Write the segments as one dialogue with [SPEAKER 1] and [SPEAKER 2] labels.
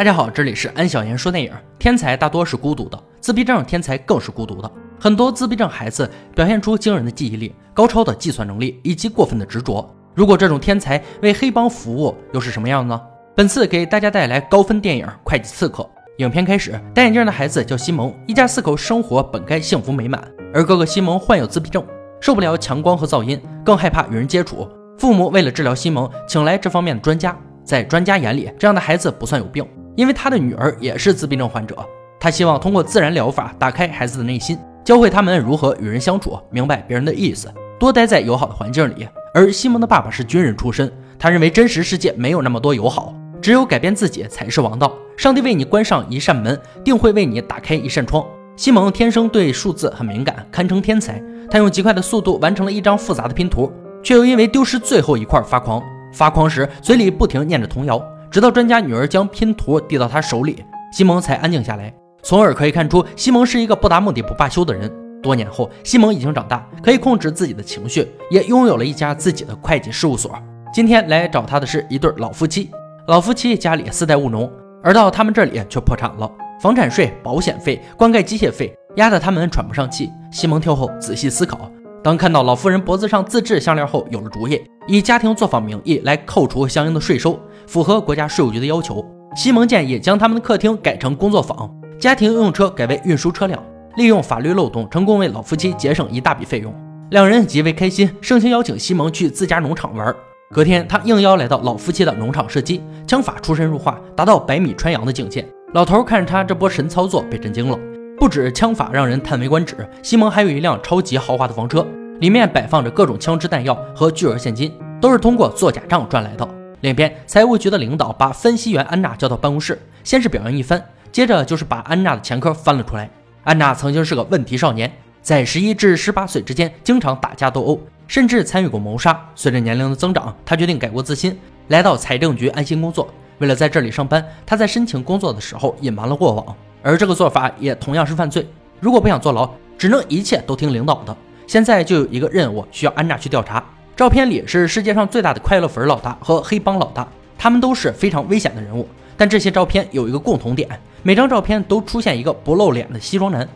[SPEAKER 1] 大家好，这里是安小言说电影。天才大多是孤独的，自闭症天才更是孤独的。很多自闭症孩子表现出惊人的记忆力、高超的计算能力以及过分的执着。如果这种天才为黑帮服务，又是什么样呢？本次给大家带来高分电影《会计刺客》。影片开始，戴眼镜的孩子叫西蒙，一家四口生活本该幸福美满，而哥哥西蒙患有自闭症，受不了强光和噪音，更害怕与人接触。父母为了治疗西蒙，请来这方面的专家。在专家眼里，这样的孩子不算有病。因为他的女儿也是自闭症患者，他希望通过自然疗法打开孩子的内心，教会他们如何与人相处，明白别人的意思，多待在友好的环境里。而西蒙的爸爸是军人出身，他认为真实世界没有那么多友好，只有改变自己才是王道。上帝为你关上一扇门，定会为你打开一扇窗。西蒙天生对数字很敏感，堪称天才。他用极快的速度完成了一张复杂的拼图，却又因为丢失最后一块发狂。发狂时嘴里不停念着童谣。直到专家女儿将拼图递到他手里，西蒙才安静下来。从而可以看出，西蒙是一个不达目的不罢休的人。多年后，西蒙已经长大，可以控制自己的情绪，也拥有了一家自己的会计事务所。今天来找他的是一对老夫妻，老夫妻家里四代务农，而到他们这里却破产了，房产税、保险费、灌溉机械费压得他们喘不上气。西蒙跳后仔细思考，当看到老妇人脖子上自制项链后，有了主意，以家庭作坊名义来扣除相应的税收。符合国家税务局的要求，西蒙建议将他们的客厅改成工作坊，家庭用车改为运输车辆，利用法律漏洞，成功为老夫妻节省一大笔费用。两人极为开心，盛情邀请西蒙去自家农场玩。隔天，他应邀来到老夫妻的农场射击，枪法出神入化，达到百米穿杨的境界。老头看着他这波神操作，被震惊了。不止枪法让人叹为观止，西蒙还有一辆超级豪华的房车，里面摆放着各种枪支弹药和巨额现金，都是通过做假账赚来的。另一边，财务局的领导把分析员安娜叫到办公室，先是表扬一番，接着就是把安娜的前科翻了出来。安娜曾经是个问题少年，在十一至十八岁之间经常打架斗殴，甚至参与过谋杀。随着年龄的增长，她决定改过自新，来到财政局安心工作。为了在这里上班，她在申请工作的时候隐瞒了过往，而这个做法也同样是犯罪。如果不想坐牢，只能一切都听领导的。现在就有一个任务需要安娜去调查。照片里是世界上最大的快乐粉老大和黑帮老大，他们都是非常危险的人物。但这些照片有一个共同点，每张照片都出现一个不露脸的西装男。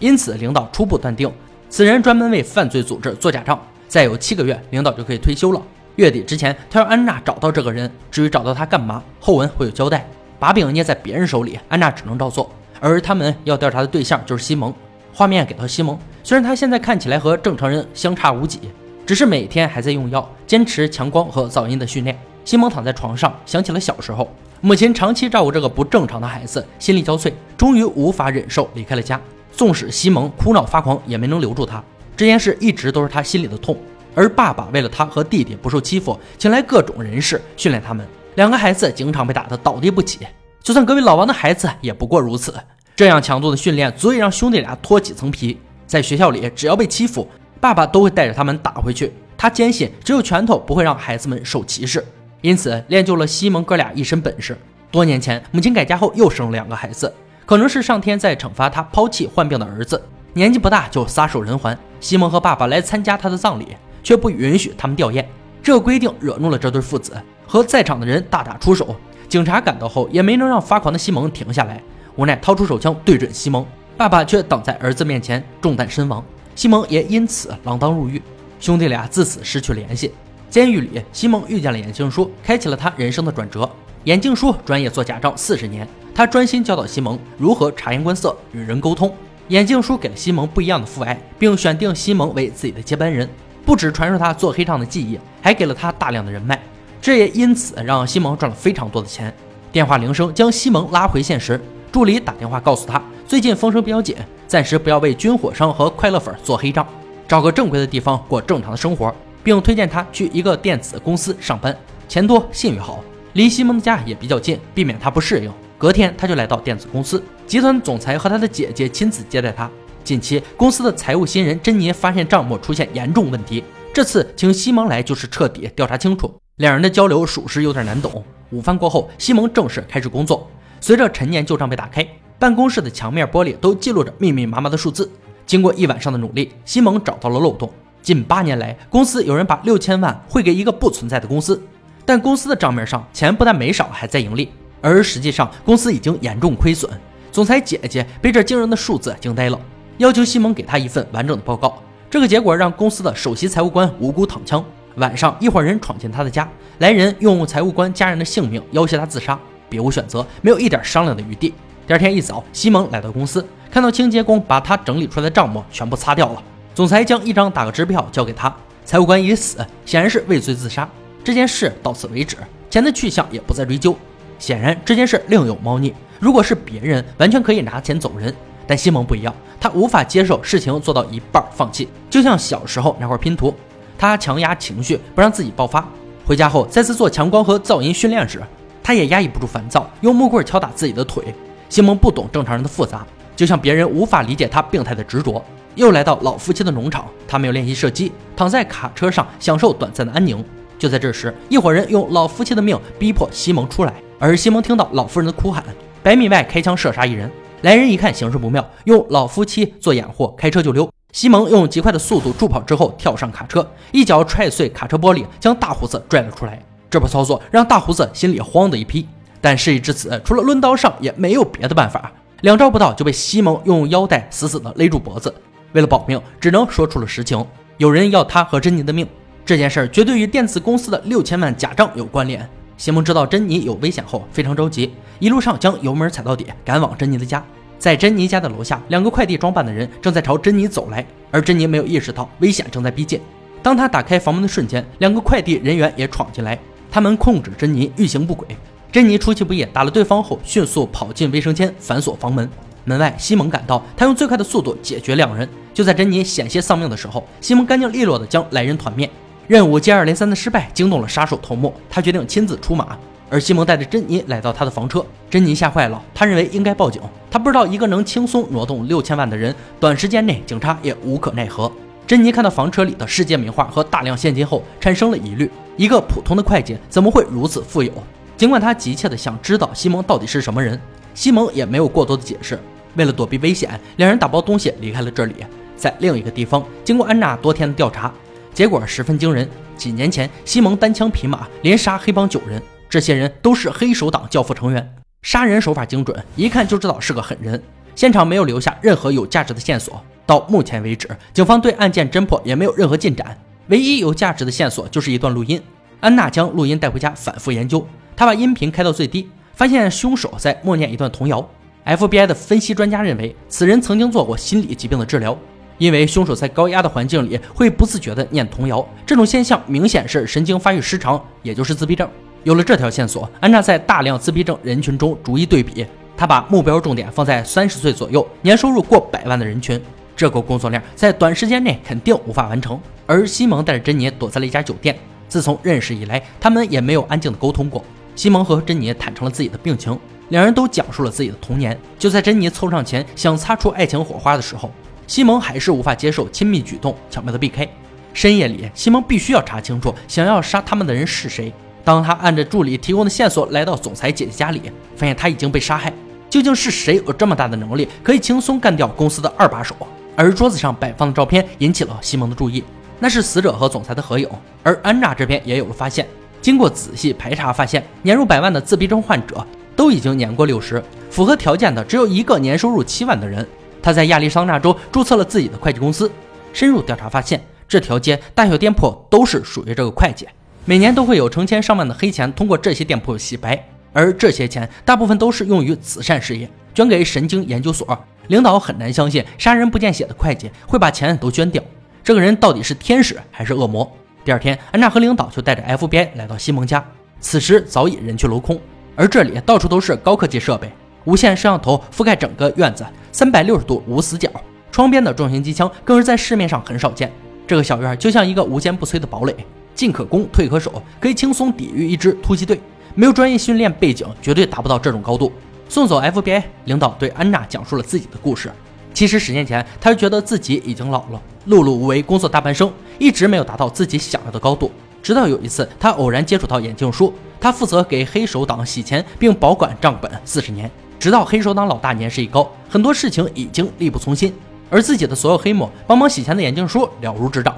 [SPEAKER 1] 因此，领导初步断定此人专门为犯罪组织做假账。再有七个月，领导就可以退休了。月底之前，他让安娜找到这个人。至于找到他干嘛，后文会有交代。把柄捏在别人手里，安娜只能照做。而他们要调查的对象就是西蒙。画面给到西蒙，虽然他现在看起来和正常人相差无几。只是每天还在用药，坚持强光和噪音的训练。西蒙躺在床上，想起了小时候，母亲长期照顾这个不正常的孩子，心力交瘁，终于无法忍受，离开了家。纵使西蒙哭闹发狂，也没能留住他。这件事一直都是他心里的痛。而爸爸为了他和弟弟不受欺负，请来各种人士训练他们。两个孩子经常被打得倒地不起，就算隔壁老王的孩子也不过如此。这样强度的训练足以让兄弟俩脱几层皮。在学校里，只要被欺负。爸爸都会带着他们打回去。他坚信只有拳头不会让孩子们受歧视，因此练就了西蒙哥俩一身本事。多年前，母亲改嫁后又生了两个孩子，可能是上天在惩罚他抛弃患病的儿子，年纪不大就撒手人寰。西蒙和爸爸来参加他的葬礼，却不允许他们吊唁。这规定惹怒了这对父子，和在场的人大打出手。警察赶到后也没能让发狂的西蒙停下来，无奈掏出手枪对准西蒙，爸爸却挡在儿子面前，中弹身亡。西蒙也因此锒铛入狱，兄弟俩自此失去联系。监狱里，西蒙遇见了眼镜叔，开启了他人生的转折。眼镜叔专业做假账四十年，他专心教导西蒙如何察言观色、与人沟通。眼镜叔给了西蒙不一样的父爱，并选定西蒙为自己的接班人，不止传授他做黑账的技艺，还给了他大量的人脉。这也因此让西蒙赚了非常多的钱。电话铃声将西蒙拉回现实，助理打电话告诉他，最近风声比较紧。暂时不要为军火商和快乐粉做黑账，找个正规的地方过正常的生活，并推荐他去一个电子公司上班，钱多信誉好，离西蒙的家也比较近，避免他不适应。隔天他就来到电子公司，集团总裁和他的姐姐亲自接待他。近期公司的财务新人珍妮发现账目出现严重问题，这次请西蒙来就是彻底调查清楚。两人的交流属实有点难懂。午饭过后，西蒙正式开始工作，随着陈年旧账被打开。办公室的墙面玻璃都记录着密密麻麻的数字。经过一晚上的努力，西蒙找到了漏洞。近八年来，公司有人把六千万汇给一个不存在的公司，但公司的账面上钱不但没少，还在盈利。而实际上公司已经严重亏损。总裁姐姐被这惊人的数字惊呆了，要求西蒙给她一份完整的报告。这个结果让公司的首席财务官无辜躺枪。晚上，一伙人闯进他的家，来人用财务官家人的性命要挟他自杀，别无选择，没有一点商量的余地。第二天一早，西蒙来到公司，看到清洁工把他整理出来的账目全部擦掉了。总裁将一张打个支票交给他，财务官已死，显然是畏罪自杀。这件事到此为止，钱的去向也不再追究。显然这件事另有猫腻。如果是别人，完全可以拿钱走人，但西蒙不一样，他无法接受事情做到一半放弃，就像小时候那块拼图，他强压情绪不让自己爆发。回家后再次做强光和噪音训练时，他也压抑不住烦躁，用木棍敲打自己的腿。西蒙不懂正常人的复杂，就像别人无法理解他病态的执着。又来到老夫妻的农场，他没有练习射击，躺在卡车上享受短暂的安宁。就在这时，一伙人用老夫妻的命逼迫西蒙出来，而西蒙听到老夫人的哭喊。百米外开枪射杀一人，来人一看形势不妙，用老夫妻做掩护，开车就溜。西蒙用极快的速度助跑之后，跳上卡车，一脚踹碎卡车玻璃，将大胡子拽了出来。这波操作让大胡子心里慌的一批，但事已至此，除了抡刀上也没有别的办法。两招不到就被西蒙用腰带死死的勒住脖子，为了保命，只能说出了实情：有人要他和珍妮的命。这件事儿绝对与电子公司的六千万假账有关联。西蒙知道珍妮有危险后，非常着急，一路上将油门踩到底，赶往珍妮的家。在珍妮家的楼下，两个快递装扮的人正在朝珍妮走来，而珍妮没有意识到危险正在逼近。当他打开房门的瞬间，两个快递人员也闯进来，他们控制珍妮欲行不轨。珍妮出其不意打了对方后，迅速跑进卫生间，反锁房门。门外，西蒙赶到，他用最快的速度解决两人。就在珍妮险些丧命的时候，西蒙干净利落地将来人团灭。任务接二连三的失败惊动了杀手头目，他决定亲自出马。而西蒙带着珍妮来到他的房车，珍妮吓坏了，他认为应该报警。他不知道一个能轻松挪动六千万的人，短时间内警察也无可奈何。珍妮看到房车里的世界名画和大量现金后，产生了疑虑：一个普通的会计怎么会如此富有？尽管他急切地想知道西蒙到底是什么人，西蒙也没有过多的解释。为了躲避危险，两人打包东西离开了这里。在另一个地方，经过安娜多天的调查。结果十分惊人。几年前，西蒙单枪匹马连杀黑帮九人，这些人都是黑手党教父成员，杀人手法精准，一看就知道是个狠人。现场没有留下任何有价值的线索。到目前为止，警方对案件侦破也没有任何进展。唯一有价值的线索就是一段录音。安娜将录音带回家反复研究，她把音频开到最低，发现凶手在默念一段童谣。FBI 的分析专家认为，此人曾经做过心理疾病的治疗。因为凶手在高压的环境里会不自觉地念童谣，这种现象明显是神经发育失常，也就是自闭症。有了这条线索，安娜在大量自闭症人群中逐一对比，她把目标重点放在三十岁左右、年收入过百万的人群。这个工作量在短时间内肯定无法完成。而西蒙带着珍妮躲在了一家酒店，自从认识以来，他们也没有安静的沟通过。西蒙和珍妮坦诚了自己的病情，两人都讲述了自己的童年。就在珍妮凑上前想擦出爱情火花的时候。西蒙还是无法接受亲密举动，巧妙的避开。深夜里，西蒙必须要查清楚想要杀他们的人是谁。当他按着助理提供的线索来到总裁姐姐家里，发现他已经被杀害。究竟是谁有这么大的能力，可以轻松干掉公司的二把手？而桌子上摆放的照片引起了西蒙的注意，那是死者和总裁的合影。而安娜这边也有了发现，经过仔细排查，发现年入百万的自闭症患者都已经年过六十，符合条件的只有一个年收入七万的人。他在亚利桑那州注册了自己的会计公司。深入调查发现，这条街大小店铺都是属于这个会计。每年都会有成千上万的黑钱通过这些店铺洗白，而这些钱大部分都是用于慈善事业，捐给神经研究所。领导很难相信杀人不见血的会计会把钱都捐掉。这个人到底是天使还是恶魔？第二天，安娜和领导就带着 FBI 来到西蒙家，此时早已人去楼空，而这里到处都是高科技设备。无线摄像头覆盖整个院子，三百六十度无死角。窗边的重型机枪更是在市面上很少见。这个小院就像一个无坚不摧的堡垒，进可攻，退可守，可以轻松抵御一支突击队。没有专业训练背景，绝对达不到这种高度。送走 FBI 领导，对安娜讲述了自己的故事。其实十年前，他就觉得自己已经老了，碌碌无为，工作大半生，一直没有达到自己想要的高度。直到有一次，他偶然接触到眼镜叔，他负责给黑手党洗钱并保管账本四十年。直到黑手党老大年事已高，很多事情已经力不从心，而自己的所有黑幕帮忙洗钱的眼镜叔了如指掌。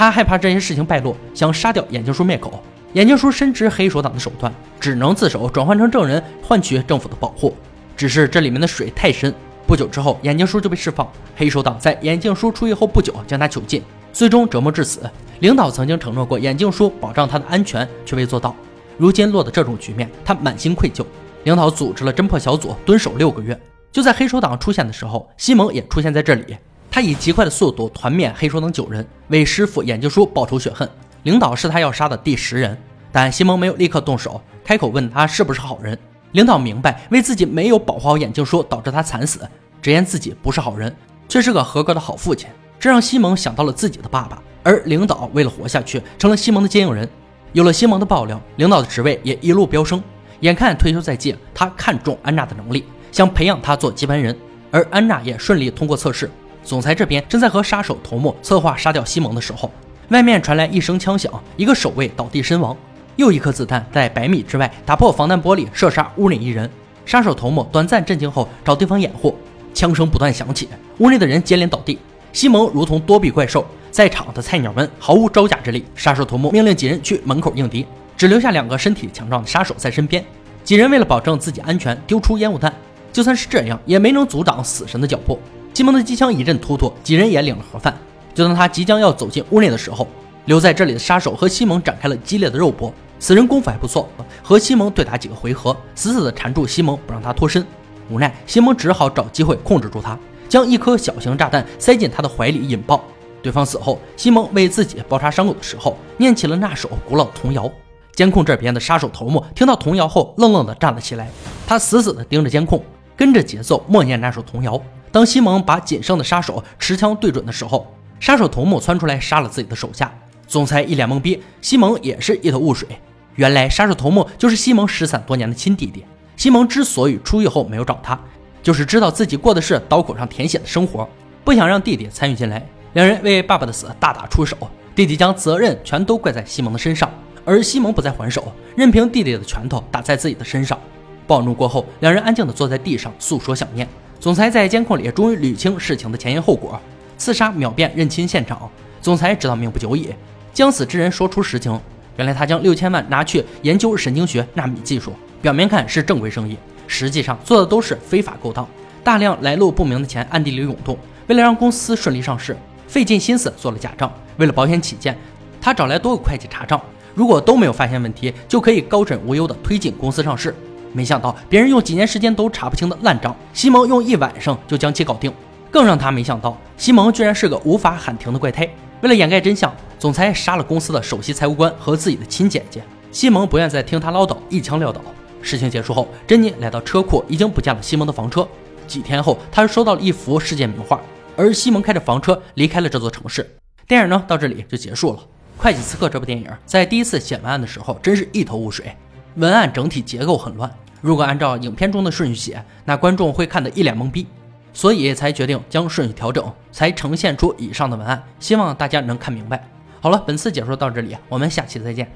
[SPEAKER 1] 他害怕这些事情败露，想杀掉眼镜叔灭口。眼镜叔深知黑手党的手段，只能自首转换成证人，换取政府的保护。只是这里面的水太深。不久之后，眼镜叔就被释放。黑手党在眼镜叔出狱后不久将他囚禁，最终折磨致死。领导曾经承诺过眼镜叔保障他的安全，却未做到。如今落得这种局面，他满心愧疚。领导组织了侦破小组，蹲守六个月。就在黑手党出现的时候，西蒙也出现在这里。他以极快的速度团灭黑手党九人，为师傅眼镜叔报仇雪恨。领导是他要杀的第十人，但西蒙没有立刻动手，开口问他是不是好人。领导明白，为自己没有保护好眼镜叔，导致他惨死，直言自己不是好人，却是个合格的好父亲。这让西蒙想到了自己的爸爸，而领导为了活下去，成了西蒙的接应人。有了西蒙的爆料，领导的职位也一路飙升。眼看退休在即，他看中安娜的能力，想培养她做接班人，而安娜也顺利通过测试。总裁这边正在和杀手头目策划杀掉西蒙的时候，外面传来一声枪响，一个守卫倒地身亡。又一颗子弹在百米之外打破防弹玻璃，射杀屋内一人。杀手头目短暂震惊后找地方掩护，枪声不断响起，屋内的人接连倒地。西蒙如同多臂怪兽，在场的菜鸟们毫无招架之力。杀手头目命令几人去门口应敌，只留下两个身体强壮的杀手在身边。几人为了保证自己安全，丢出烟雾弹。就算是这样，也没能阻挡死神的脚步。西蒙的机枪一阵突突，几人也领了盒饭。就当他即将要走进屋内的时候，留在这里的杀手和西蒙展开了激烈的肉搏。此人功夫还不错，和西蒙对打几个回合，死死地缠住西蒙，不让他脱身。无奈，西蒙只好找机会控制住他，将一颗小型炸弹塞进他的怀里引爆。对方死后，西蒙为自己包扎伤口的时候，念起了那首古老童谣。监控这边的杀手头目听到童谣后，愣愣地站了起来，他死死地盯着监控，跟着节奏默念那首童谣。当西蒙把仅剩的杀手持枪对准的时候，杀手头目窜出来杀了自己的手下。总裁一脸懵逼，西蒙也是一头雾水。原来杀手头目就是西蒙失散多年的亲弟弟。西蒙之所以出狱后没有找他，就是知道自己过的是刀口上舔血的生活，不想让弟弟参与进来。两人为爸爸的死大打出手，弟弟将责任全都怪在西蒙的身上，而西蒙不再还手，任凭弟弟的拳头打在自己的身上。暴怒过后，两人安静地坐在地上诉说想念。总裁在监控里终于捋清事情的前因后果，刺杀秒变认亲现场。总裁知道命不久矣，将死之人说出实情。原来他将六千万拿去研究神经学纳米技术，表面看是正规生意，实际上做的都是非法勾当。大量来路不明的钱暗地里涌动，为了让公司顺利上市，费尽心思做了假账。为了保险起见，他找来多个会计查账，如果都没有发现问题，就可以高枕无忧地推进公司上市。没想到别人用几年时间都查不清的烂账，西蒙用一晚上就将其搞定。更让他没想到，西蒙居然是个无法喊停的怪胎。为了掩盖真相，总裁杀了公司的首席财务官和自己的亲姐姐。西蒙不愿再听他唠叨，一枪撂倒。事情结束后，珍妮来到车库，已经不见了西蒙的房车。几天后，他又收到了一幅世界名画，而西蒙开着房车离开了这座城市。电影呢，到这里就结束了。《会计刺客》这部电影在第一次写文案的时候，真是一头雾水，文案整体结构很乱。如果按照影片中的顺序写，那观众会看得一脸懵逼。所以才决定将顺序调整，才呈现出以上的文案。希望大家能看明白。好了，本次解说到这里，我们下期再见。